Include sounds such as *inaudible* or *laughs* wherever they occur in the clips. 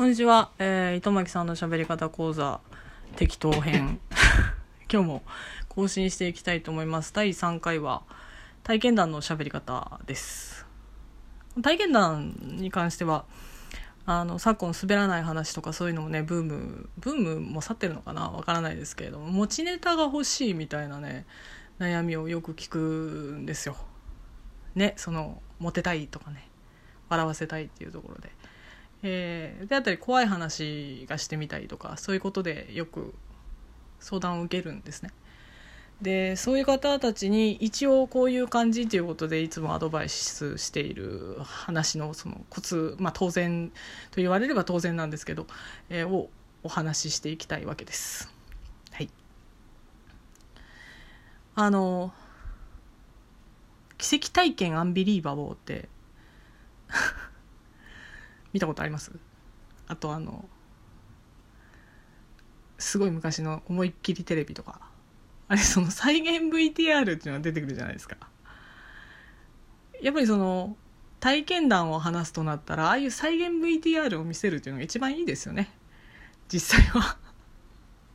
こんにちは、えー、糸巻さんの喋り方講座適当編。*laughs* 今日も更新していきたいと思います。第3回は体験談の喋り方です。体験談に関してはあの昨今滑らない話とかそういうのもねブームブームも去ってるのかな？わからないですけれども持ちネタが欲しいみたいなね悩みをよく聞くんですよ。ねそのモテたいとかね笑わせたいっていうところで。えー、であったり怖い話がしてみたいとかそういうことでよく相談を受けるんですね。でそういう方たちに一応こういう感じということでいつもアドバイスしている話のそのコツ、まあ、当然と言われれば当然なんですけど、えー、をお話ししていきたいわけです。はい、あの奇跡体験アンビリーバボーって見たことあります？あとあのすごい昔の思いっきりテレビとか。あれその再現 VTR っていうのが出てくるじゃないですか。やっぱりその体験談を話すとなったらああいう再現 VTR を見せるっていうのが一番いいですよね。実際は。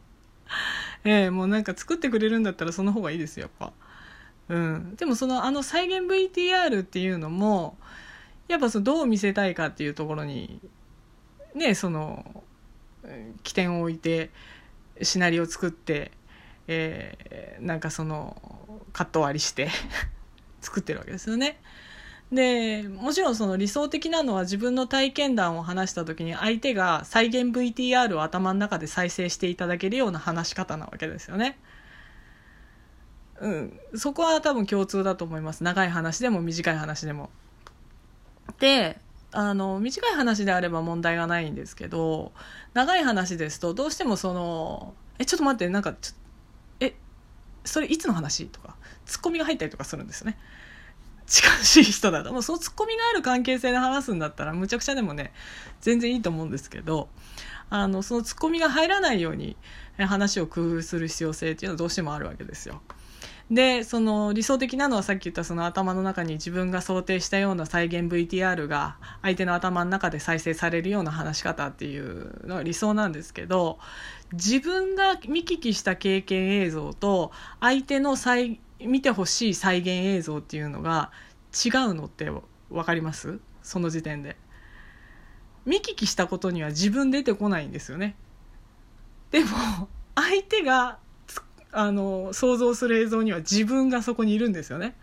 *laughs* ええもうなんか作ってくれるんだったらその方がいいですよやっぱ。うん。でもそのあの再現 VTR っていうのもやっぱそのどう見せたいかっていうところにねその起点を置いてシナリオを作って、えー、なんかそのカット割りして *laughs* 作ってるわけですよね。でもちろんその理想的なのは自分の体験談を話した時に相手が再現 VTR を頭の中で再生していただけるような話し方なわけですよね。うん、そこは多分共通だと思います長い話でも短い話でも。であの短い話であれば問題がないんですけど長い話ですとどうしてもその「えちょっと待ってなんかちょえそれいつの話?」とかツッコミが入ったりとかするんですよね。近しい人だともうそのツッコミがある関係性で話すんだったらむちゃくちゃでもね全然いいと思うんですけどあのそのツッコミが入らないように話を工夫する必要性っていうのはどうしてもあるわけですよ。でその理想的なのはさっき言ったその頭の中に自分が想定したような再現 VTR が相手の頭の中で再生されるような話し方っていうのが理想なんですけど自分が見聞きした経験映像と相手の再見てほしい再現映像っていうのが違うのって分かります？その時点で。見聞きしたことには自分出てこないんですよね。でも相手があの想像する映像には自分がそこにいるんですよね。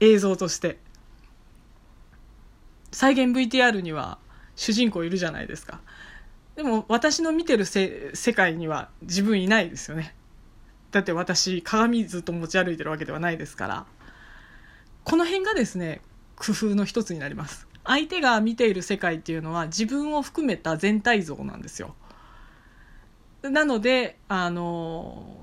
映像として。再現 VTR には主人公いるじゃないですか。でも私の見てるせ世界には自分いないですよね。だって私鏡ずっと持ち歩いてるわけではないですから。この辺がですね工夫の一つになります。相手が見ている世界っていうのは自分を含めた全体像なんですよ。なので、あの、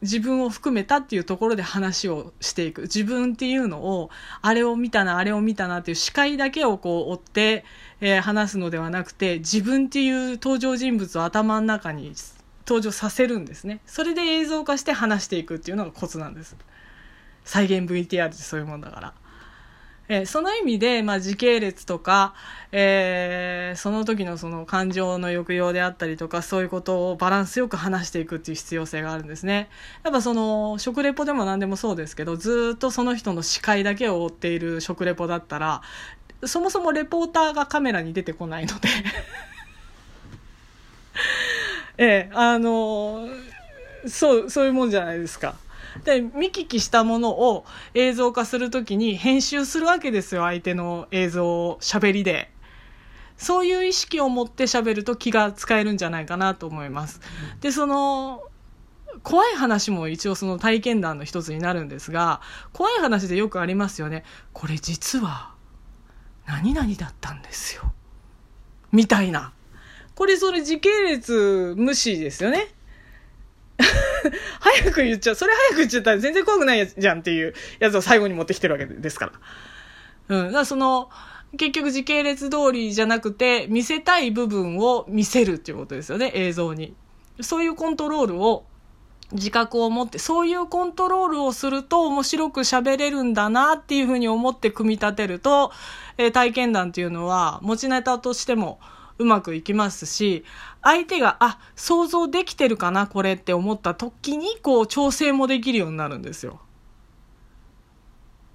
自分を含めたっていうところで話をしていく。自分っていうのを、あれを見たな、あれを見たなっていう視界だけをこう追って、えー、話すのではなくて、自分っていう登場人物を頭の中に登場させるんですね。それで映像化して話していくっていうのがコツなんです。再現 VTR ってそういうもんだから。えー、その意味で、まあ、時系列とか、えー、その時のその感情の抑揚であったりとか、そういうことをバランスよく話していくっていう必要性があるんですね。やっぱその、食レポでも何でもそうですけど、ずっとその人の視界だけを追っている食レポだったら、そもそもレポーターがカメラに出てこないので *laughs* ええ、あのそう、そういうもんじゃないですか。で見聞きしたものを映像化するときに編集するわけですよ相手の映像を喋りで。そういう意識を持って喋ると気が使えるんじゃないかなと思います。でその怖い話も一応その体験談の一つになるんですが怖い話でよくありますよね。これ実は何々だったんですよ。みたいな。これそれ時系列無視ですよね *laughs* 早く言っちゃう。それ早く言っちゃったら全然怖くないやつじゃんっていうやつを最後に持ってきてるわけですから。うん。だからその、結局時系列通りじゃなくて、見せたい部分を見せるっていうことですよね、映像に。そういうコントロールを、自覚を持って、そういうコントロールをすると面白く喋れるんだなっていうふうに思って組み立てると、えー、体験談っていうのは持ちネタとしてもうまくいきますし、相手が、あ、想像できてるかな、これって思った時に、こう、調整もできるようになるんですよ。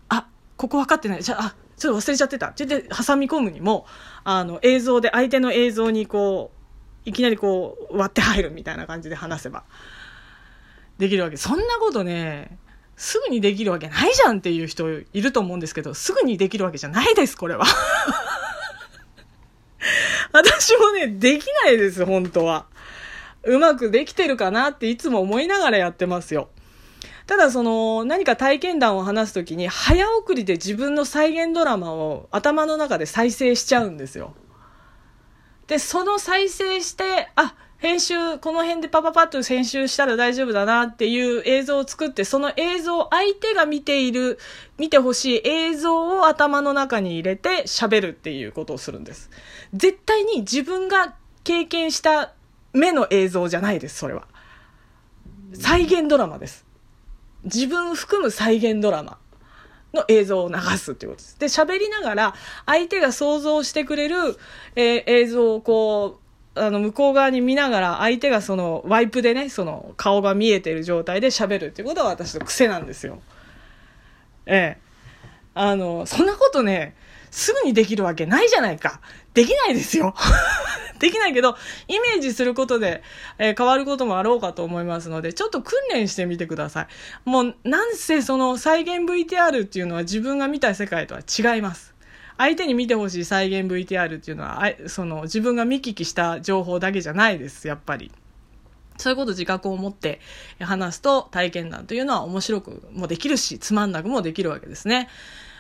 あ、ここ分かってない。じゃあ、あ、ちょっと忘れちゃってた。って言って挟み込むにも、あの、映像で、相手の映像にこう、いきなりこう、割って入るみたいな感じで話せば、できるわけ。そんなことね、すぐにできるわけないじゃんっていう人いると思うんですけど、すぐにできるわけじゃないです、これは。*laughs* 私もね、できないです、本当は。うまくできてるかなっていつも思いながらやってますよ。ただその何か体験談を話すときに早送りで自分の再現ドラマを頭の中で再生しちゃうんですよ。で、その再生して、あ、編集、この辺でパパパッと編集したら大丈夫だなっていう映像を作って、その映像、相手が見ている、見てほしい映像を頭の中に入れて喋るっていうことをするんです。絶対に自分が経験した目の映像じゃないです、それは。再現ドラマです。自分含む再現ドラマの映像を流すっていうことです。で、喋りながら相手が想像してくれる、えー、映像をこう、あの、向こう側に見ながら相手がそのワイプでね、その顔が見えてる状態で喋るっていうことは私の癖なんですよ。ええ。あの、そんなことね、すぐにできるわけないじゃないか。できないですよ。*laughs* できないけど、イメージすることで、えー、変わることもあろうかと思いますので、ちょっと訓練してみてください。もう、なんせその再現 VTR っていうのは自分が見た世界とは違います。相手に見てほしい再現 VTR っていうのは、その自分が見聞きした情報だけじゃないです、やっぱり。そういうこと自覚を持って話すと体験談というのは面白くもできるし、つまんなくもできるわけですね。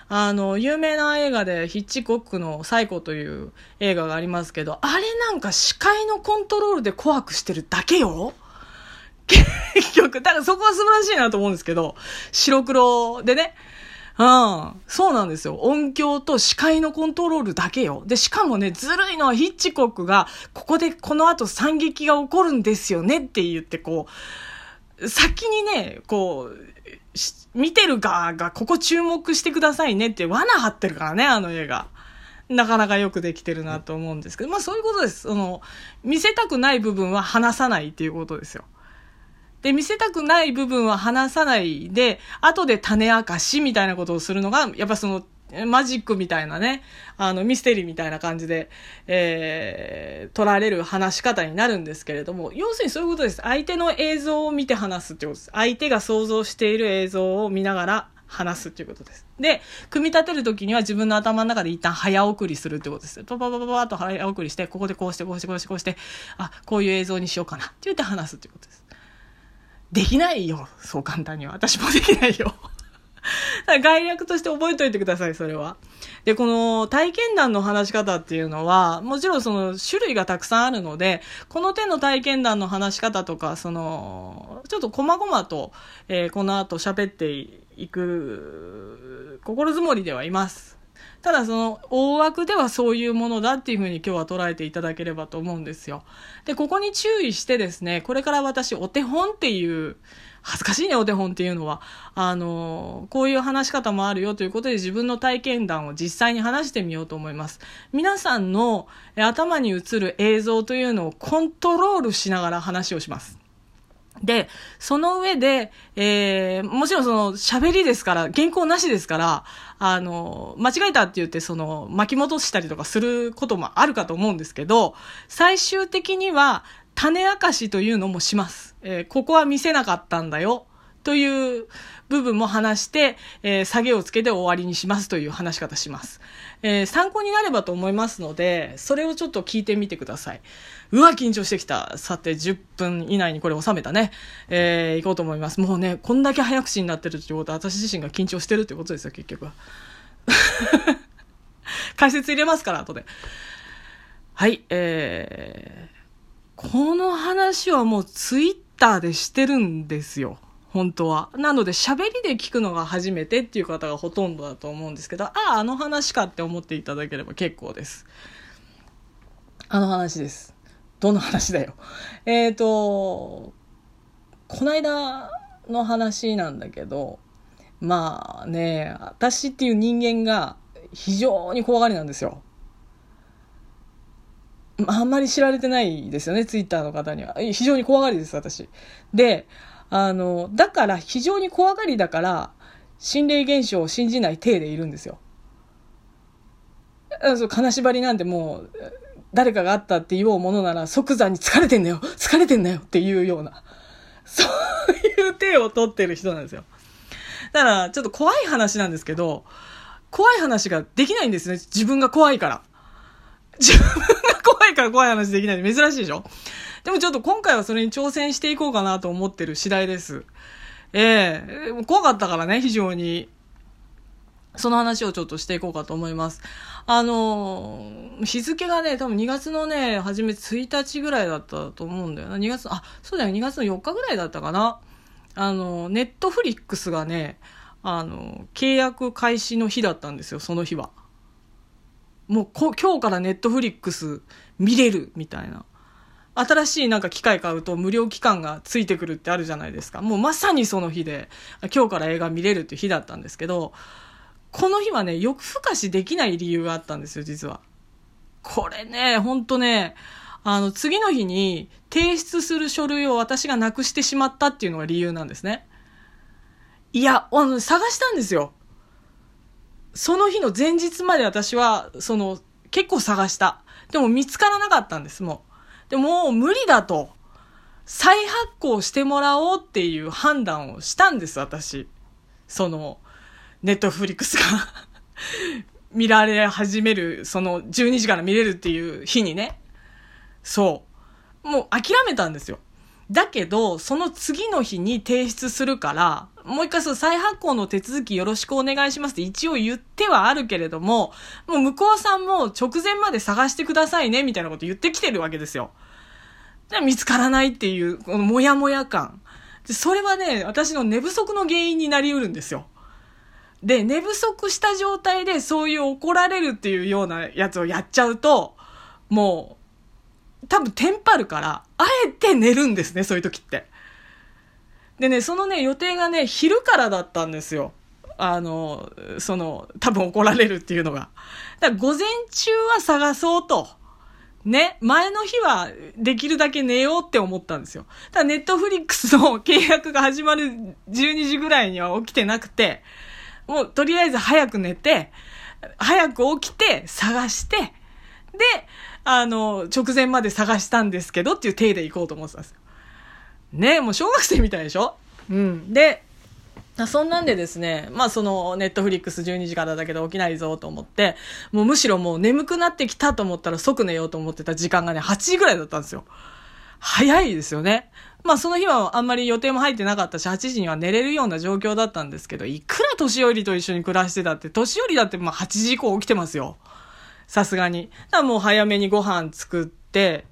あの、有名な映画でヒッチコックのサイコという映画がありますけど、あれなんか視界のコントロールで怖くしてるだけよ？結局、だからそこは素晴らしいなと思うんですけど、白黒でね、うん。そうなんですよ。音響と視界のコントロールだけよ。で、しかもね、ずるいのはヒッチコックが、ここでこの後惨劇が起こるんですよねって言って、こう、先にね、こう、見てる側がここ注目してくださいねって罠張ってるからね、あの映画。なかなかよくできてるなと思うんですけど、まあそういうことです。その、見せたくない部分は話さないっていうことですよ。で、見せたくない部分は話さないで、後で種明かしみたいなことをするのが、やっぱそのマジックみたいなね、あの、ミステリーみたいな感じで、えー、取られる話し方になるんですけれども、要するにそういうことです。相手の映像を見て話すってことです。相手が想像している映像を見ながら話すっていうことです。で、組み立てるときには自分の頭の中で一旦早送りするってことです。パパパパパと早送りして、ここでこうしてこうしてこうしてこうして、あ、こういう映像にしようかなって言って話すっていうことです。できないよ。そう簡単には。私もできないよ。*laughs* 概略として覚えておいてください、それは。で、この体験談の話し方っていうのは、もちろんその種類がたくさんあるので、この手の体験談の話し方とか、その、ちょっと細々と、えー、この後喋っていく、心づもりではいます。ただその大枠ではそういうものだっていうふうに今日は捉えていただければと思うんですよ。で、ここに注意してですね、これから私お手本っていう恥ずかしいね、お手本っていうのは。あの、こういう話し方もあるよということで自分の体験談を実際に話してみようと思います。皆さんの頭に映る映像というのをコントロールしながら話をします。で、その上で、えー、もちろんその喋りですから、原稿なしですから、あの、間違えたって言ってその巻き戻したりとかすることもあるかと思うんですけど、最終的には種明かしというのもします。えー、ここは見せなかったんだよ。という部分も話して、えー、下げをつけて終わりにしますという話し方します。えー、参考になればと思いますので、それをちょっと聞いてみてください。うわ、緊張してきた。さて、10分以内にこれ収めたね。えー、行こうと思います。もうね、こんだけ早口になってるってことは、私自身が緊張してるってことですよ、結局は。*laughs* 解説入れますから、後で。はい、えー、この話はもうツイッターでしてるんですよ。本当は。なので喋りで聞くのが初めてっていう方がほとんどだと思うんですけど、ああ、あの話かって思っていただければ結構です。あの話です。どの話だよ。えっ、ー、と、こないだの話なんだけど、まあね、私っていう人間が非常に怖がりなんですよ。あんまり知られてないですよね、ツイッターの方には。非常に怖がりです、私。で、あの、だから非常に怖がりだから、心霊現象を信じない体でいるんですよ。そう金縛りなんてもう、誰かがあったって言おうものなら即座に疲れてんだよ疲れてんだよっていうような、そういう手を取ってる人なんですよ。だから、ちょっと怖い話なんですけど、怖い話ができないんですね。自分が怖いから。自分が怖いから怖い話できない珍しいでしょ？でもちょっと今回はそれに挑戦していこうかなと思ってる次第です。ええー、怖かったからね、非常に。その話をちょっとしていこうかと思います。あの日付がね、多分2月のね、初め1日ぐらいだったと思うんだよな。2月、あ、そうだよ、2月の4日ぐらいだったかな。あの、ネットフリックスがね、あの、契約開始の日だったんですよ、その日は。もうこ、今日からネットフリックス見れる、みたいな。新しいなんか機械買うと無料期間がついてくるってあるじゃないですか。もうまさにその日で、今日から映画見れるっていう日だったんですけど、この日はね、夜更かしできない理由があったんですよ、実は。これね、ほんとね、あの、次の日に提出する書類を私がなくしてしまったっていうのが理由なんですね。いや、あの、探したんですよ。その日の前日まで私は、その、結構探した。でも見つからなかったんです、もう。でも、もう無理だと。再発行してもらおうっていう判断をしたんです、私。その、ネットフリックスが *laughs* 見られ始める、その12時から見れるっていう日にね。そう。もう諦めたんですよ。だけど、その次の日に提出するから、もう一回その再発行の手続きよろしくお願いしますって一応言ってはあるけれども、もう向こうさんも直前まで探してくださいね、みたいなこと言ってきてるわけですよ。じゃ見つからないっていう、このモヤモヤ感。で、それはね、私の寝不足の原因になりうるんですよ。で、寝不足した状態でそういう怒られるっていうようなやつをやっちゃうと、もう、多分テンパるから、あえて寝るんですね、そういう時って。でね、そのね、予定がね、昼からだったんですよ。あの、その、多分怒られるっていうのが。だから午前中は探そうと。ね、前の日はできるだけ寝ようって思ったんですよ。ただネットフリックスの契約が始まる12時ぐらいには起きてなくて、もうとりあえず早く寝て、早く起きて探して、で、あの、直前まで探したんですけどっていう体で行こうと思ってたんですよ。ねもう小学生みたいでしょ？うん。で、そんなんでですね、まあその、ネットフリックス12時からだけど起きないぞと思って、もうむしろもう眠くなってきたと思ったら即寝ようと思ってた時間がね、8時ぐらいだったんですよ。早いですよね。まあその日はあんまり予定も入ってなかったし、8時には寝れるような状況だったんですけど、いくら年寄りと一緒に暮らしてたって、年寄りだってまあ8時以降起きてますよ。さすがに。だからもう早めにご飯作って、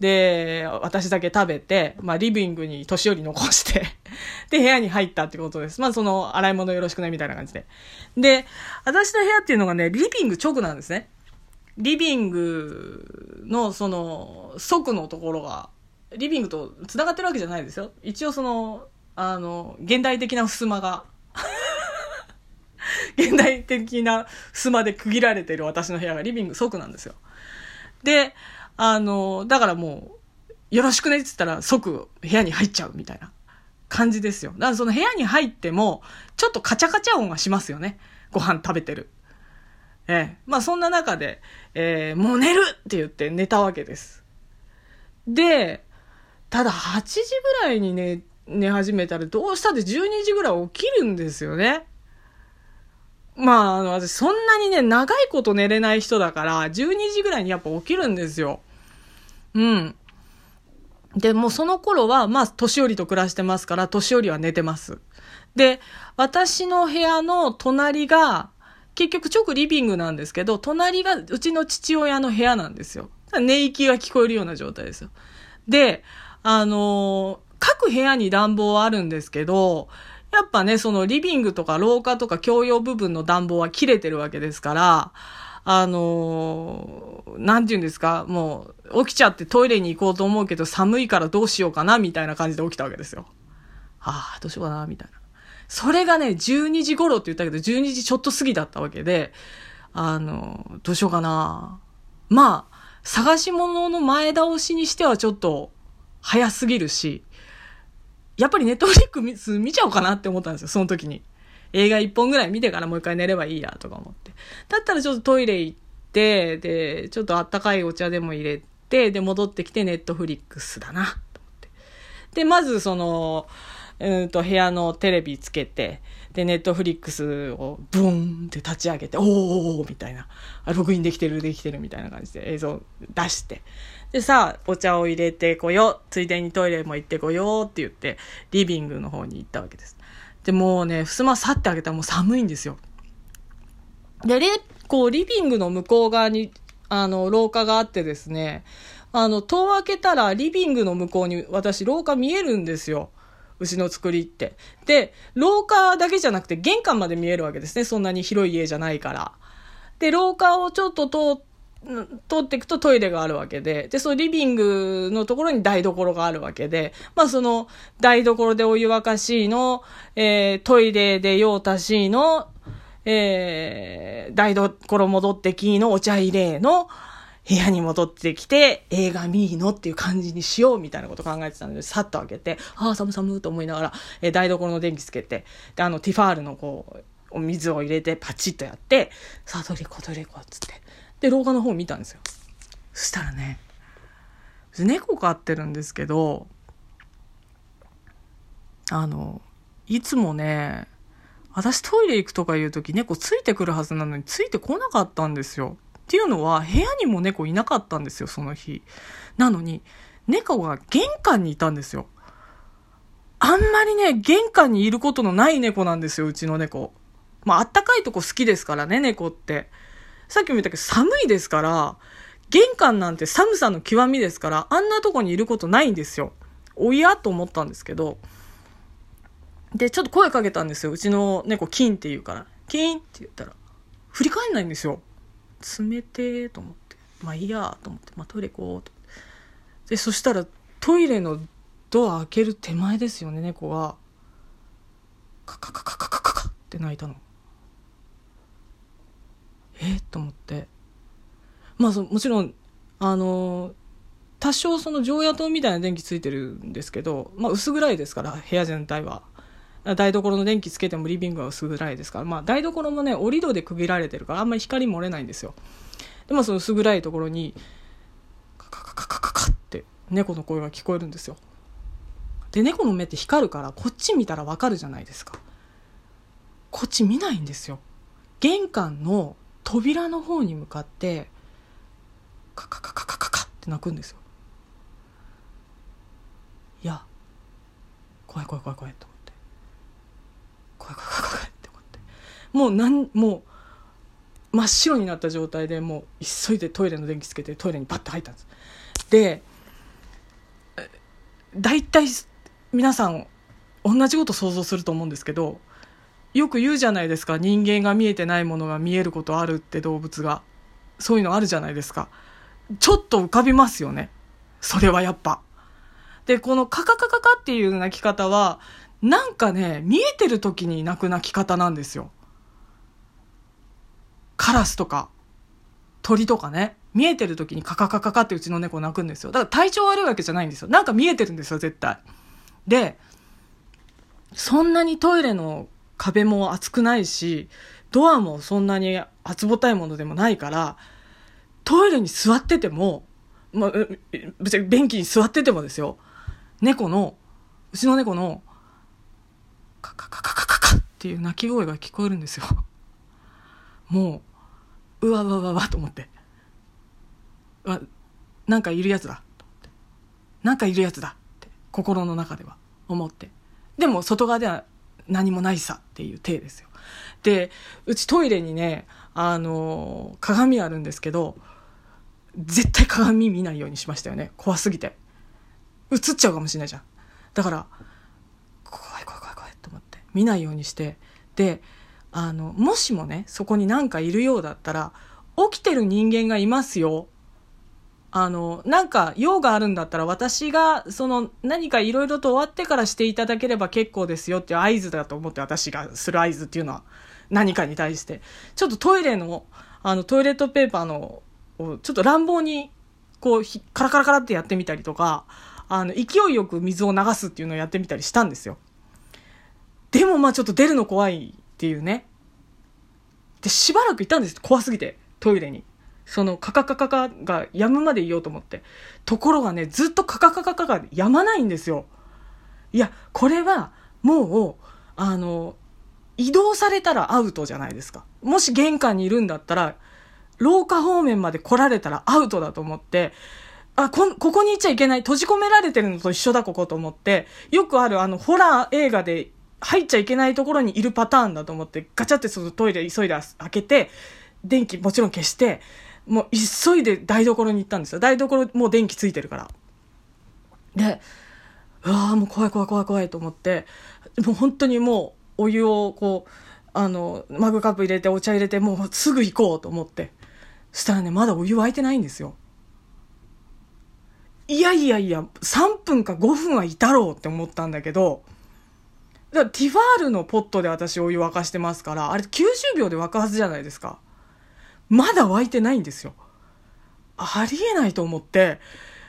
で、私だけ食べて、まあリビングに年寄り残して *laughs* で、部屋に入ったってことです。まあその、洗い物よろしくね、みたいな感じで。で、私の部屋っていうのがね、リビング直なんですね。リビングの、その、側のところが、リビングと繋がってるわけじゃないですよ。一応その、あの、現代的な襖が *laughs* *laughs* 現代的な襖で区切られてる私の部屋がリビング即なんですよ。で、あの、だからもう、よろしくねって言ったら即部屋に入っちゃうみたいな感じですよ。だからその部屋に入っても、ちょっとカチャカチャ音がしますよね。ご飯食べてる。ええ。まあそんな中で、えー、もう寝るって言って寝たわけです。で、ただ8時ぐらいに寝、寝始めたらどうしたって12時ぐらい起きるんですよね。まあ、あの、私そんなにね、長いこと寝れない人だから、12時ぐらいにやっぱ起きるんですよ。うん。で、もうその頃は、まあ、年寄りと暮らしてますから、年寄りは寝てます。で、私の部屋の隣が、結局直リビングなんですけど、隣がうちの父親の部屋なんですよ。寝息が聞こえるような状態ですよ。で、あのー、各部屋に暖房はあるんですけど、やっぱね、そのリビングとか廊下とか共用部分の暖房は切れてるわけですから、あのー、なんて言うんですか、もう、起きちゃってトイレに行こうと思うけど寒いからどうしようかな、みたいな感じで起きたわけですよ。はあ、どうしようかな、みたいな。それがね、12時頃って言ったけど、12時ちょっと過ぎだったわけで、あの、どうしようかな。まあ、探し物の前倒しにしてはちょっと早すぎるし、やっぱりネットフリックス見ちゃおうかなって思ったんですよ、その時に。映画一本ぐらい見てからもう一回寝ればいいやとか思って。だったらちょっとトイレ行って、で、ちょっとあったかいお茶でも入れて、で、戻ってきてネットフリックスだな、と思って。で、まずその、うんと部屋のテレビつけて、で、ネットフリックスをブーンって立ち上げて、おーみたいな。ログインできてる、できてるみたいな感じで映像出して。でさ、お茶を入れてこよう。ついでにトイレも行ってこようって言って、リビングの方に行ったわけです。で、もうね、襖去ってあげたらもう寒いんですよ。で、レ、こう、リビングの向こう側に、あの、廊下があってですね、あの、戸を開けたらリビングの向こうに私廊下見えるんですよ。牛の作りって。で、廊下だけじゃなくて玄関まで見えるわけですね。そんなに広い家じゃないから。で、廊下をちょっと通っ通っていくとトイレがあるわけで、で、そのリビングのところに台所があるわけで、まあその台所でお湯沸かしいの、えー、トイレで用足しいの、えー、台所戻ってきいのお茶入れの、部屋に戻ってきて、映画見いのっていう感じにしようみたいなこと考えてたので、さっと開けて、ああ、寒寒と思いながら、えー、台所の電気つけて、で、あの、ティファールのこう、お水を入れてパチッとやって、さあ、トイレ行こう、トイレ行こ、つって。で、廊下の方見たんですよ。そしたらね、猫飼ってるんですけど、あの、いつもね、私トイレ行くとかいう時猫ついてくるはずなのについてこなかったんですよ。っていうのは、部屋にも猫いなかったんですよ、その日。なのに、猫が玄関にいたんですよ。あんまりね、玄関にいることのない猫なんですよ、うちの猫。まあ、あったかいとこ好きですからね、猫って。さっきも言ったけど寒いですから、玄関なんて寒さの極みですから、あんなとこにいることないんですよ。おやと思ったんですけど。で、ちょっと声かけたんですよ。うちの猫、キンって言うから。キンって言ったら、振り返んないんですよ。冷てーと思って。まあいいやと思って。まあトイレ行こうと。で、そしたら、トイレのドア開ける手前ですよね、猫が。カカカカカカカって泣いたの。と思ってまあそもちろんあの多少その常夜灯みたいな電気ついてるんですけど、まあ、薄暗いですから部屋全体は台所の電気つけてもリビングは薄暗いですから、まあ、台所もね、折り戸で区切られてるから、あんまり光漏れないんですよ。でもその薄暗いところに、カカカカカカカって猫の声が聞こえるんですよ。で、猫の目って光るから、こっち見たらわかるじゃないですか。こっち見ないんですよ。玄関の扉の方に向かって、カカカカカカカって鳴くんですよ。いや、怖い怖い怖い怖いと思って。怖い怖い怖い怖いって思ってもうなんもう真っ白になった状態でもう急いでトイレの電気つけてトイレにバッて入ったんですで大体皆さん同じこと想像すると思うんですけどよく言うじゃないですか人間が見えてないものが見えることあるって動物がそういうのあるじゃないですかちょっと浮かびますよねそれはやっぱでこのカカカカカっていう鳴き方はなんかね、見えてる時に鳴く鳴き方なんですよ。カラスとか、鳥とかね、見えてる時にカカカカカってうちの猫鳴くんですよ。だから体調悪いわけじゃないんですよ。なんか見えてるんですよ、絶対。で、そんなにトイレの壁も厚くないし、ドアもそんなに厚ぼたいものでもないから、トイレに座ってても、まあ、別に便器に座っててもですよ、猫の、うちの猫のカカカカカカカっていう鳴き声が聞こえるんですよ。もううわうわわわと思って。わなんかいるやつだなんかいるやつだって心の中では思って。でも外側では何もないさっていう体ですよ。でうちトイレにねあの鏡あるんですけど絶対鏡見ないようにしましたよね。怖すぎて。映っちゃうかもしれないじゃん。だから怖い怖い怖い怖いと思って。見ないようにして。であのもしもねそこに何かいるようだったら起きてる人間がいますよ。あのなんか用があるんだったら私がその何かいろいろと終わってからしていただければ結構ですよっていう合図だと思って私がする合図っていうのは何かに対して。ちょっとトイレのあのトイレットペーパーのをちょっと乱暴にこうカラカラカラってやってみたりとかあの勢いよく水を流すっていうのをやってみたりしたんですよ。でもまあちょっと出るの怖いっていうね。でしばらくいたんです。怖すぎてトイレに。そのカカカカカが止むまでいようと思ってところがねずっとカカカカカが止まないんですよいやこれはもうあの移動されたらアウトじゃないですかもし玄関にいるんだったら廊下方面まで来られたらアウトだと思って、あ、こ、ここにいちゃいけない。閉じ込められてるのと一緒だ、ここと思って、よくあるあの、ホラー映画で入っちゃいけないところにいるパターンだと思って、ガチャってそのトイレ急いで開けて、電気もちろん消して、もう急いで台所に行ったんですよ。台所もう電気ついてるから。で、うわあもう怖い怖い怖い怖いと思って、もう本当にもうお湯をこう、あの、マグカップ入れてお茶入れてもうすぐ行こうと思って。そしたらね、まだお湯沸いてないんですよ。いやいやいや、3分か5分はいたろうって思ったんだけど、だティファールのポットで私お湯沸かしてますから、あれ90秒で沸くはずじゃないですか。まだ沸いてないんですよ。ありえないと思って、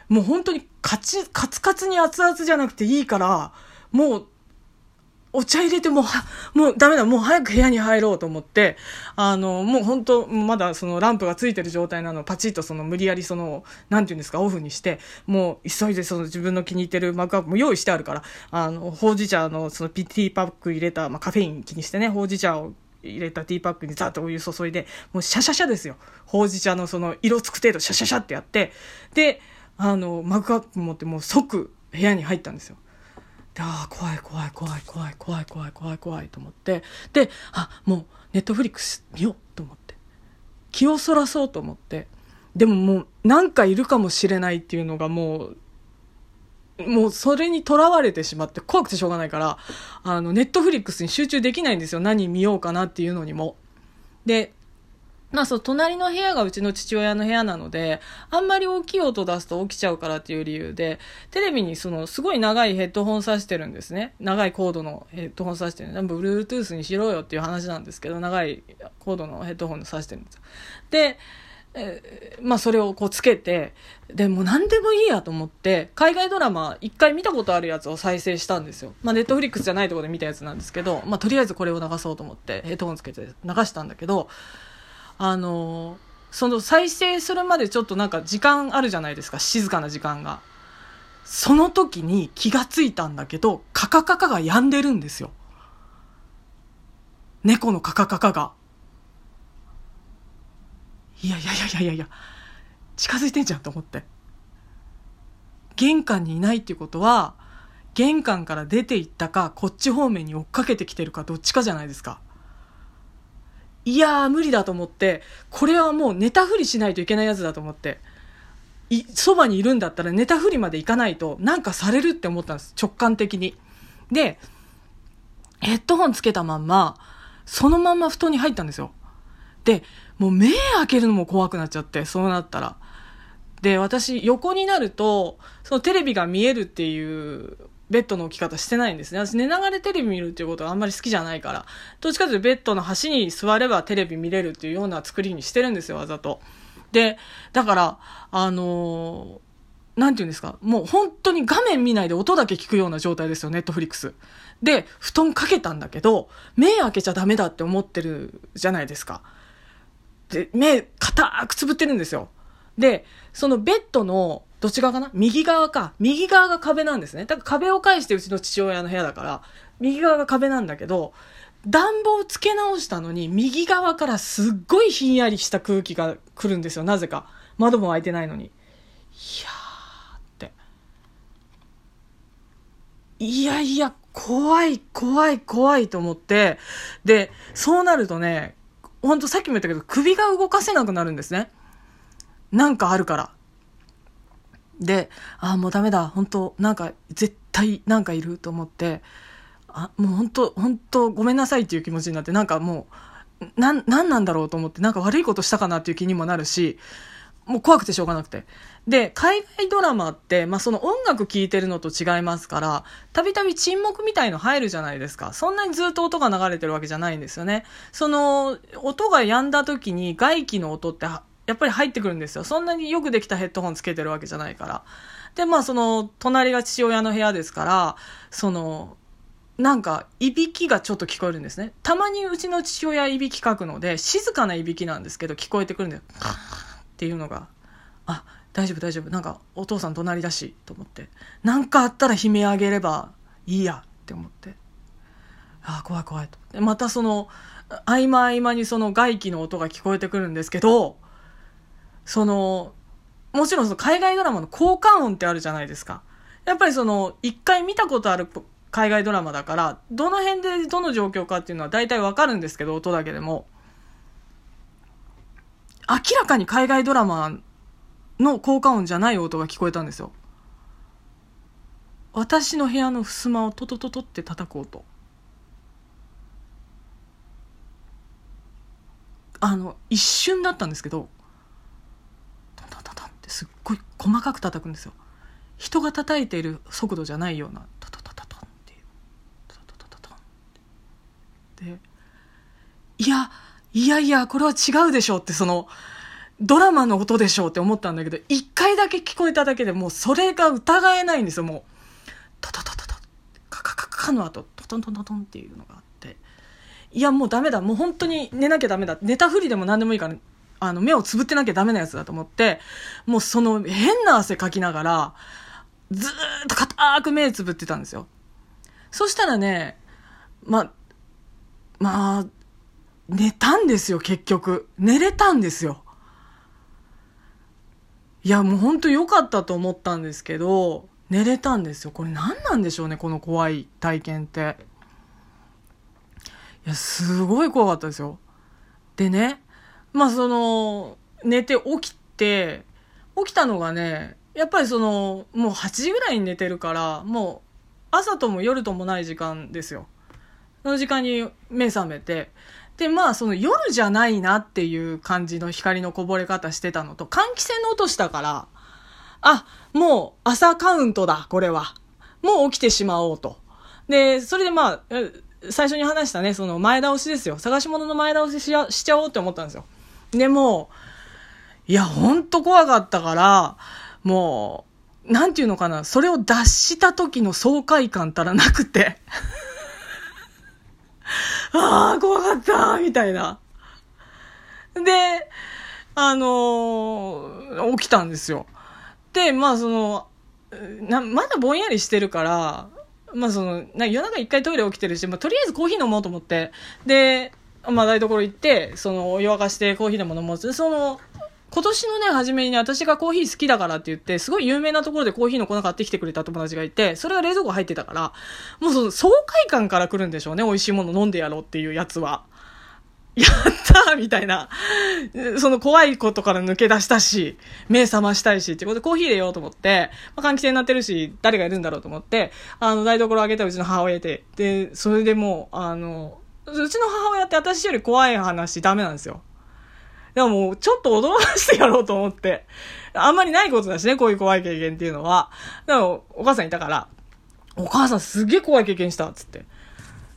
もう本当にカチ、カツカツに熱々じゃなくていいから、もうお茶入れてもう、もうダメだ、もう早く部屋に入ろうと思って、あの、もう本当、まだそのランプがついてる状態なのパチッとその無理やりその、なんていうんですか、オフにして、もう急いでその自分の気に入ってるマグカップも用意してあるから、あの、ほうじ茶のそのピティパック入れた、まあカフェイン気にしてね、ほうじ茶を入れたティーパックにザッとお湯注いで、もうシャシャシャですよ。ほうじ茶のその色つく程度シャシャシャってやって、で、あの、マグカップ持ってもう即部屋に入ったんですよ。でああ怖い怖い怖い怖い怖い怖い怖い怖いと思ってであもうネットフリックス見ようと思って気をそらそうと思ってでももう何かいるかもしれないっていうのがもうもうそれにとらわれてしまって怖くてしょうがないからあのネットフリックスに集中できないんですよ何見ようかなっていうのにも。でまあそう、隣の部屋がうちの父親の部屋なので、あんまり大きい音出すと起きちゃうからっていう理由で、テレビにそのすごい長いヘッドホン挿してるんですね。長いコードのヘッドホン挿してる。全部 Bluetooth にしろよっていう話なんですけど、長いコードのヘッドホン挿してるんですよ。で、え、まあそれをこうつけて、で、も何でもいいやと思って、海外ドラマ一回見たことあるやつを再生したんですよ。まあネットフリックスじゃないところで見たやつなんですけど、まあとりあえずこれを流そうと思ってヘッドホンつけて流したんだけど、あのその再生するまでちょっとなんか時間あるじゃないですか静かな時間が。その時に気がついたんだけどカカカカが止んでるんですよ。猫のカカカカが。いやいやいやいやいや近づいてんじゃんと思って玄関にいないっていうことは玄関から出て行ったかこっち方面に追っかけてきてるかどっちかじゃないですかいやー無理だと思って、これはもう寝たふりしないといけないやつだと思って、そばにいるんだったら寝たふりまで行かないとなんかされるって思ったんです。直感的に。で、ヘッドホンつけたまんま、そのまんま布団に入ったんですよ。で、もう目開けるのも怖くなっちゃって、そうなったら。で、私、横になると、そのテレビが見えるっていうベッドの置き方してないんですね。私寝ながらテレビ見るっていうことがあんまり好きじゃないから。どっちかというとベッドの端に座ればテレビ見れるっていうような作りにしてるんですよ、わざと。で、だから、あのー、なんて言うんですか。もう本当に画面見ないで音だけ聞くような状態ですよ、ネットフリックス。で、布団かけたんだけど、目開けちゃダメだって思ってるじゃないですか。で、目、固くつぶってるんですよ。で、そのベッドのどっち側かな？右側か。右側が壁なんですね。だから壁を返してうちの父親の部屋だから、右側が壁なんだけど、暖房つけ直したのに、右側からすっごいひんやりした空気が来るんですよ、なぜか。窓も開いてないのに。いやーって。いやいや、怖い、怖い、怖いと思って、で、そうなるとね、ほんとさっきも言ったけど、首が動かせなくなるんですね。なんかあるから。で、ああ、もうダメだ。本当なんか、絶対なんかいると思って、あ、もう本当本当ごめんなさいっていう気持ちになって、なんかもう、なん、なんなんだろうと思って、なんか悪いことしたかなっていう気にもなるし、もう怖くてしょうがなくて。で、海外ドラマって、まあ、その音楽聴いてるのと違いますから、たびたび沈黙みたいの入るじゃないですか。そんなにずっと音が流れてるわけじゃないんですよね。その、音が止んだ時に外気の音ってやっぱり入ってくるんですよ。そんなによくできたヘッドホンつけてるわけじゃないから。で、まあその、隣が父親の部屋ですから、その、なんか、いびきがちょっと聞こえるんですね。たまにうちの父親いびきかくので、静かないびきなんですけど、聞こえてくるんだよ。っていうのが、あ、大丈夫大丈夫。なんか、お父さん隣だし、と思って。なんかあったら悲鳴あげればいいや、って思って。ああ、怖い怖いと。で、またその、合間合間にその外気の音が聞こえてくるんですけど、その、もちろんその海外ドラマの効果音ってあるじゃないですか。やっぱりその、一回見たことある海外ドラマだから、どの辺でどの状況かっていうのは大体わかるんですけど、音だけでも。明らかに海外ドラマの効果音じゃない音が聞こえたんですよ。私の部屋の襖をトトトトって叩く音。あの、一瞬だったんですけど、トントントントンってすっごい細かく叩くんですよ。人が叩いている速度じゃないようなトトトトトンっていう。トトトトトトンでいやいやいやこれは違うでしょうってそのドラマの音でしょうって思ったんだけど一回だけ聞こえただけでもうそれが疑えないんですよもう。トトトトト。カカカカの後。トトントントンっていうのがあって。いやもうダメだ。もう本当に寝なきゃダメだ。寝たふりでも何でもいいからあの目をつぶってなきゃダメなやつだと思ってもうその変な汗かきながらずーっと固く目つぶってたんですよ。そしたらねまあまあ、寝たんですよ、結局。寝れたんですよ。いや、もう本当良かったと思ったんですけど、寝れたんですよ。これ何なんでしょうね、この怖い体験って。いや、すごい怖かったですよ。でね、まあその、寝て起きて、起きたのがね、やっぱりその、もう8時ぐらいに寝てるから、もう朝とも夜ともない時間ですよ。その時間に目覚めて、で、まあ、その夜じゃないなっていう感じの光のこぼれ方してたのと、換気扇の音したから、あ、もう朝カウントだ、これは。もう起きてしまおうと。で、それでまあ、最初に話したね、その前倒しですよ。探し物の前倒しししちゃおうって思ったんですよ。でも、いや、ほんと怖かったから、もう、なんていうのかな、それを脱した時の爽快感たらなくて。ああ、怖かったみたいな。で、あのー、起きたんですよ。で、まあその、な、まだぼんやりしてるから、まあその、な夜中一回トイレ起きてるし、まあとりあえずコーヒー飲もうと思って、で、まあ台所行って、その、お湯沸かしてコーヒーでも飲もうその、今年のね、初めにね、私がコーヒー好きだからって言って、すごい有名なところでコーヒーの粉買ってきてくれた友達がいて、それが冷蔵庫入ってたから、もうその爽快感から来るんでしょうね、美味しいもの飲んでやろうっていうやつは。やったみたいな。その怖いことから抜け出したし、目覚ましたいし、ってことでコーヒー入れようと思って、まあ、換気扇になってるし、誰がいるんだろうと思って、あの、台所開けたうちの母親で、で、それでもう、あの、うちの母親って私より怖い話ダメなんですよ。でももう、ちょっと驚かしてやろうと思って。あんまりないことだしね、こういう怖い経験っていうのは。でも、お母さんいたから、お母さんすげえ怖い経験した、つって。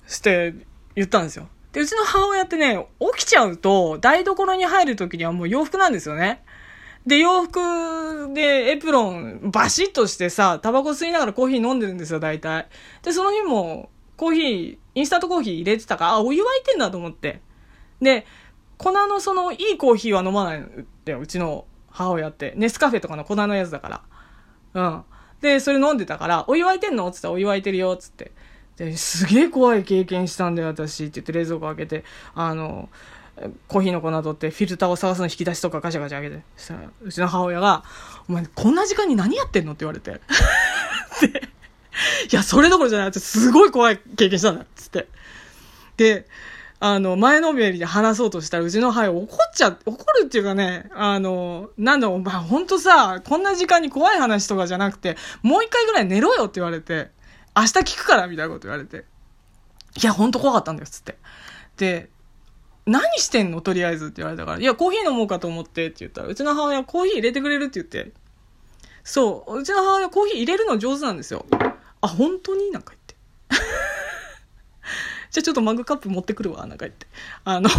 して、言ったんですよ。で、うちの母親ってね、起きちゃうと、台所に入るときにはもう洋服なんですよね。で、洋服でエプロンバシッとしてさ、タバコ吸いながらコーヒー飲んでるんですよ、大体。で、その日もコーヒー、インスタントコーヒー入れてたから、あ、お湯沸いてんだと思って。で、粉のそのいいコーヒーは飲まないんだよ、うちの母親って。ネスカフェとかの粉のやつだから。うん。で、それ飲んでたから、お湯沸いてんの？つったらお湯沸いてるよ、つって。で、すげえ怖い経験したんだよ、私。って言って冷蔵庫開けて、あの、コーヒーの粉取ってフィルターを探すの引き出しとかガチャガチャ開けて。そしたら、うちの母親が、お前こんな時間に何やってんの？って言われて。*laughs* で、いや、それどころじゃない。すごい怖い経験したんだ。つって。で、あの、前のめりで話そうとしたら、うちの母怒っちゃ、怒るっていうかね、あの、なんだ、お前ほんとさ、こんな時間に怖い話とかじゃなくて、もう一回ぐらい寝ろよって言われて、明日聞くからみたいなこと言われて。いや、ほんと怖かったんだよ、つって。で、何してんの？とりあえずって言われたから、いや、コーヒー飲もうかと思ってって言ったら、うちの母親コーヒー入れてくれるって言って、そう、うちの母親コーヒー入れるの上手なんですよ。あ、本当に？なんか言って。じゃあちょっとマグカップ持ってくるわ、なんか言って。あの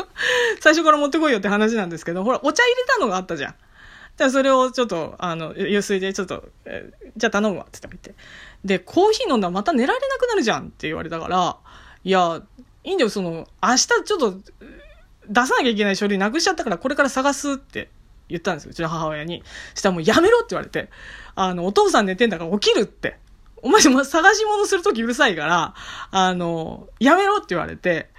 *laughs* 最初から持ってこいよって話なんですけど、ほら、お茶入れたのがあったじゃん。じゃあそれをちょっと、あの、湯水でちょっと、えー、じゃあ頼むわって言ってで、コーヒー飲んだらまた寝られなくなるじゃんって言われたから、いや、いいんだよ、その、明日ちょっと、出さなきゃいけない書類なくしちゃったからこれから探すって言ったんですよ、うちの母親に。したらもうやめろって言われて、あの、お父さん寝てんだから起きるって。お前探し物するときうるさいから、あの、やめろって言われて、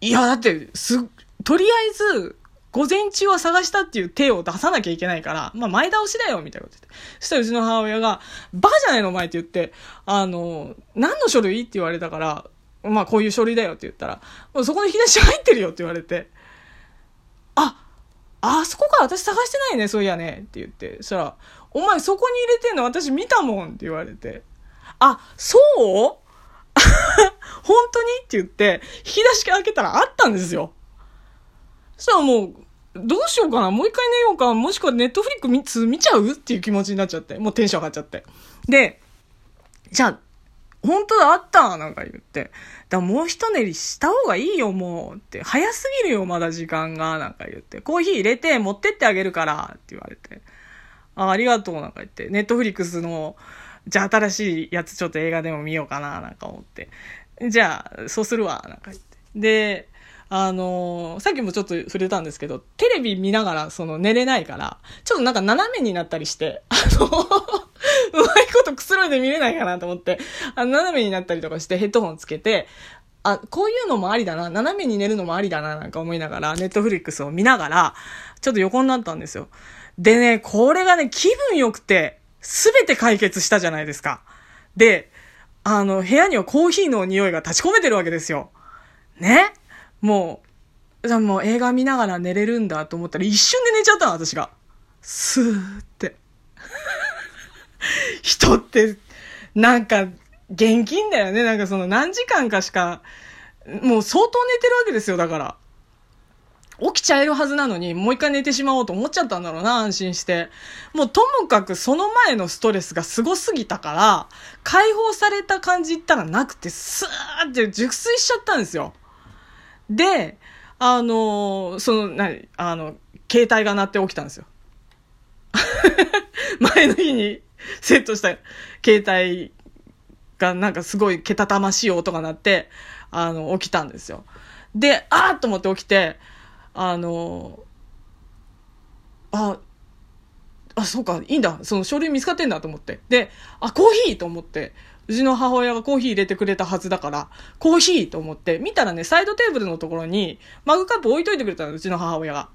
いや、だって、す、とりあえず、午前中は探したっていう手を出さなきゃいけないから、まあ前倒しだよ、みたいなこと言って。そしたらうちの母親が、バカじゃないのお前って言って、あの、何の書類って言われたから、まあこういう書類だよって言ったら、もうそこに引き出し入ってるよって言われて、あ、あそこから私探してないね、そういやね、って言って。そしたら、お前そこに入れてんの？私見たもんって言われて。あ、そう？*laughs* 本当に？って言って、引き出し開けたらあったんですよ。そしたらもう、どうしようかな？もう一回寝ようか？もしくはネットフリック3つ見ちゃう？っていう気持ちになっちゃって。もうテンション上がっちゃって。で、じゃあ、本当だ、あったなんか言って。だもう一練りした方がいいよ、もう。って。早すぎるよ、まだ時間が。なんか言って。コーヒー入れて持ってってあげるから。って言われて。あ、ありがとう。なんか言って。ネットフリックスの、じゃあ新しいやつちょっと映画でも見ようかな。なんか思って。じゃあ、そうするわ。なんか言って。で、あのー、さっきもちょっと触れたんですけど、テレビ見ながらその寝れないから、ちょっとなんか斜めになったりして、あの *laughs* うまいことくつろいで見れないかなと思って、あの斜めになったりとかしてヘッドホンつけて、あ、こういうのもありだな、斜めに寝るのもありだな、なんか思いながら、ネットフリックスを見ながら、ちょっと横になったんですよ。でね、これがね、気分良くて、すべて解決したじゃないですか。で、あの、部屋にはコーヒーの匂いが立ち込めてるわけですよ。ね？もう、じゃもう映画見ながら寝れるんだと思ったら一瞬で寝ちゃったの、私が。スーって。*laughs* 人って、なんか、現金だよね。なんかその何時間かしか、もう相当寝てるわけですよ、だから。起きちゃえるはずなのに、もう一回寝てしまおうと思っちゃったんだろうな、安心して。もうともかくその前のストレスがすすぎたから、解放された感じったらなくて、スーって熟睡しちゃったんですよ。で、あの、その、なにあの、携帯が鳴って起きたんですよ。*laughs* 前の日にセットした携帯がなんかすごいけたたましい音が鳴って、あの、起きたんですよ。で、あーっと思って起きて、あの、あ、あ、そうか、いいんだ。その書類見つかってんだと思って。で、あ、コーヒーと思って。うちの母親がコーヒー入れてくれたはずだから、コーヒーと思って、見たらね、サイドテーブルのところに、マグカップ置いといてくれたの、うちの母親が。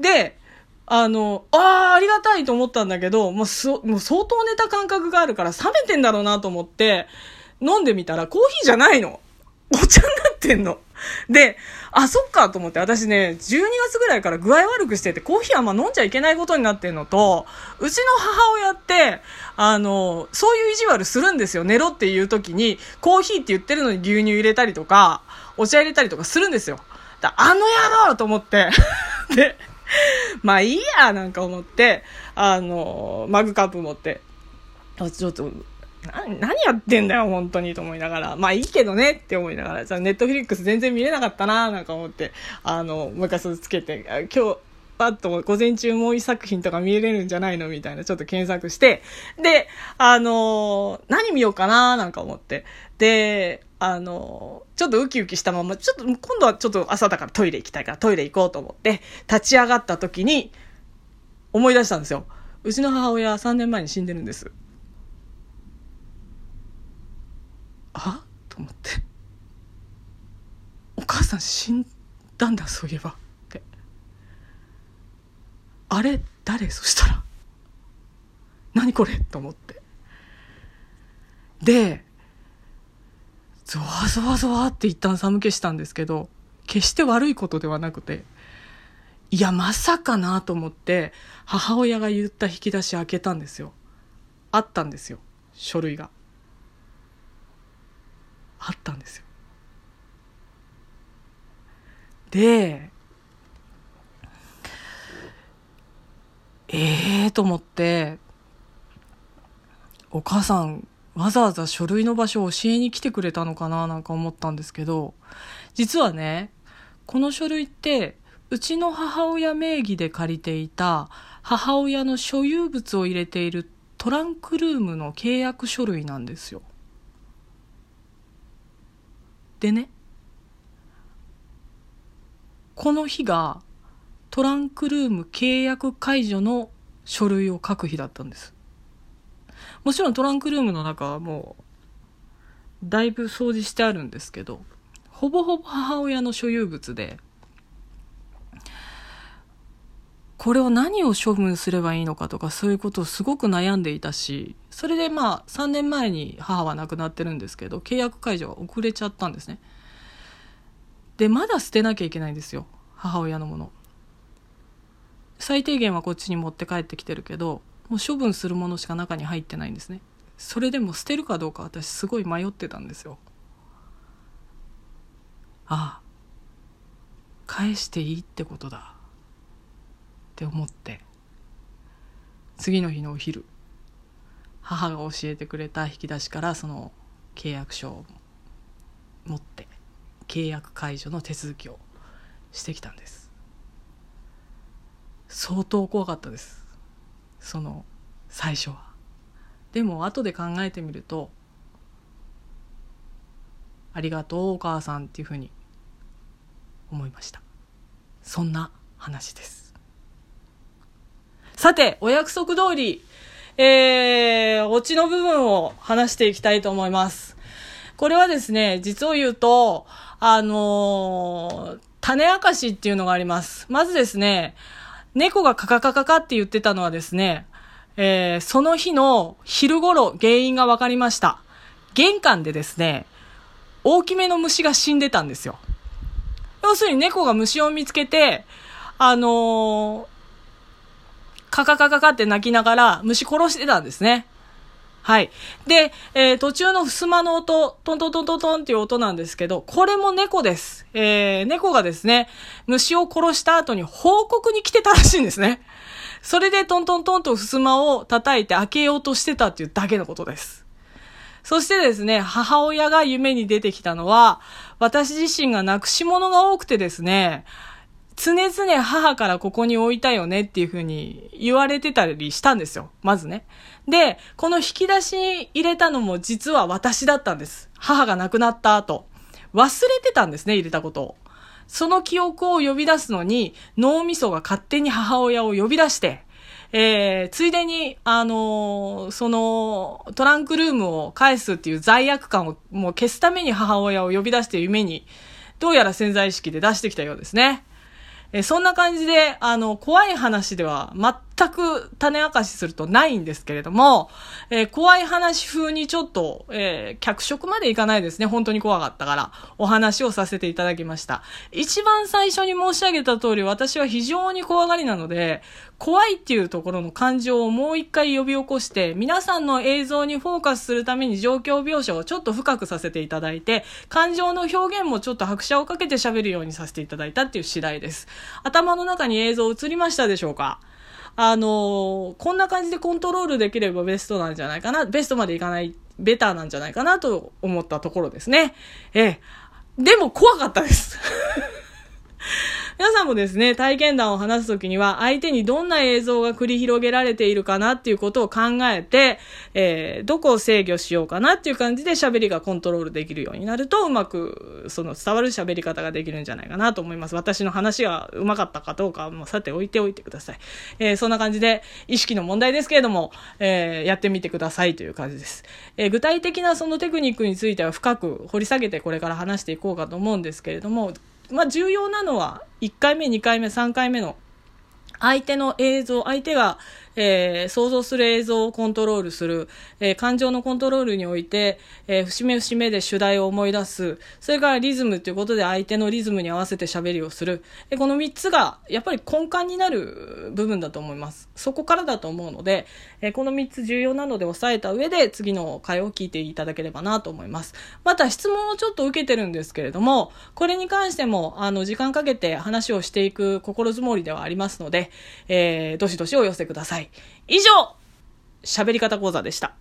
で、あの、ああ、ありがたいと思ったんだけど、もうそ、もう相当寝た感覚があるから冷めてんだろうなと思って、飲んでみたらコーヒーじゃないの。お茶になってんの。*laughs* で、あ、そっかと思って、私ね、12月ぐらいから具合悪くしてて、コーヒーあんま飲んじゃいけないことになってんのと、うちの母親って、あの、そういう意地悪するんですよ。寝ろっていう時に、コーヒーって言ってるのに牛乳入れたりとか、お茶入れたりとかするんですよ。だあの野郎と思って。*laughs* で、まあいいや、なんか思って、あの、マグカップ持って、ちょっと、何やってんだよ、本当に、と思いながら。まあいいけどねって思いながら、じゃあネットフリックス全然見れなかったな、なんか思って、あの、もう一回それつけて、今日、パッと午前中もう一作品とか見れるんじゃないの？みたいな、ちょっと検索して、で、あの何見ようかな、なんか思って。で、あのちょっとウキウキしたまま、ちょっと、今度はちょっと朝だからトイレ行きたいからトイレ行こうと思って、立ち上がった時に、思い出したんですよ。うちの母親は3年前に死んでるんです。あと思って。お母さん死んだんだそういえば。ってあれ？誰？そしたら。何これ？と思って。でゾワゾワゾワって一旦寒気したんですけど決して悪いことではなくていやまさかなと思って母親が言った引き出し開けたんですよ。あったんですよ書類が。あったんですよ。で、ええー、と思って、お母さんわざわざ書類の場所を教えに来てくれたのかななんか思ったんですけど、実はね、この書類ってうちの母親名義で借りていた母親の所有物を入れているトランクルームの契約書類なんですよ。でねこの日がトランクルーム契約解除の書類を書く日だったんです。もちろんトランクルームの中はもうだいぶ掃除してあるんですけどほぼほぼ母親の所有物でこれを何を処分すればいいのかとかそういうことをすごく悩んでいたしそれでまあ3年前に母は亡くなってるんですけど契約解除が遅れちゃったんですね。でまだ捨てなきゃいけないんですよ。母親のもの。最低限はこっちに持って帰ってきてるけどもう処分するものしか中に入ってないんですね。それでも捨てるかどうか私すごい迷ってたんですよ。ああ返していいってことだ。って思って。次の日のお昼母が教えてくれた引き出しからその契約書を持って契約解除の手続きをしてきたんです。相当怖かったです。その最初は。でも後で考えてみるとありがとうお母さんっていうふうに思いました。そんな話です。さてお約束通りえー、オチの部分を話していきたいと思いますこれはですね実を言うとあのー、種明かしっていうのがありますまずですね猫がカカカカカって言ってたのはですねえー、その日の昼頃原因が分かりました。玄関でですね、大きめの虫が死んでたんですよ。要するに猫が虫を見つけて、あのー、カカカカカって鳴きながら虫殺してたんですね。はい。で、えー、途中の襖の音、トントントントントンっていう音なんですけど、これも猫です。えー、猫がですね、虫を殺した後に報告に来てたらしいんですね。それでトントントンと襖を叩いて開けようとしてたっていうだけのことです。そしてですね、母親が夢に出てきたのは、私自身がなくし物が多くてですね、常々母からここに置いたよねっていうふうに言われてたりしたんですよ。まずね。で、この引き出しに入れたのも実は私だったんです。母が亡くなった後。忘れてたんですね、入れたことを。その記憶を呼び出すのに、脳みそが勝手に母親を呼び出して、えー、ついでに、あのー、その、トランクルームを返すっていう罪悪感をもう消すために母親を呼び出して夢に、どうやら潜在意識で出してきたようですね。そんな感じで、あの、怖い話では全く種明かしするとないんですけれども、えー、怖い話風にちょっと、えー、脚色までいかないですね。本当に怖かったから、お話をさせていただきました。一番最初に申し上げた通り、私は非常に怖がりなので、怖いっていうところの感情をもう一回呼び起こして、皆さんの映像にフォーカスするために状況描写をちょっと深くさせていただいて、感情の表現もちょっと拍車をかけて喋るようにさせていただいたっていう次第です。頭の中に映像映りましたでしょうか？あのこんな感じでコントロールできればベストなんじゃないかな、ベストまでいかない、ベターなんじゃないかなと思ったところですね。ええ。でも怖かったです。*laughs* 皆さんもですね、体験談を話すときには、相手にどんな映像が繰り広げられているかなっていうことを考えて、えー、どこを制御しようかなっていう感じで喋りがコントロールできるようになると、うまく、その伝わる喋り方ができるんじゃないかなと思います。私の話がうまかったかどうかはもうさて置いておいてください。えー、そんな感じで、意識の問題ですけれども、えー、やってみてくださいという感じです。えー、具体的なそのテクニックについては深く掘り下げてこれから話していこうかと思うんですけれども、まあ、重要なのは1回目、2回目、3回目の相手の映像、相手がえー、想像する映像をコントロールする、えー、感情のコントロールにおいて、えー、節目節目で主題を思い出す、それからリズムということで相手のリズムに合わせて喋りをする、えこの3つがやっぱり根幹になる部分だと思います。そこからだと思うので、えこの3つ重要なので押さえた上で次の回を聞いていただければなと思います。また質問をちょっと受けてるんですけれども、これに関してもあの時間かけて話をしていく心づもりではありますので、えー、どしどしお寄せください。以上、喋り方講座でした。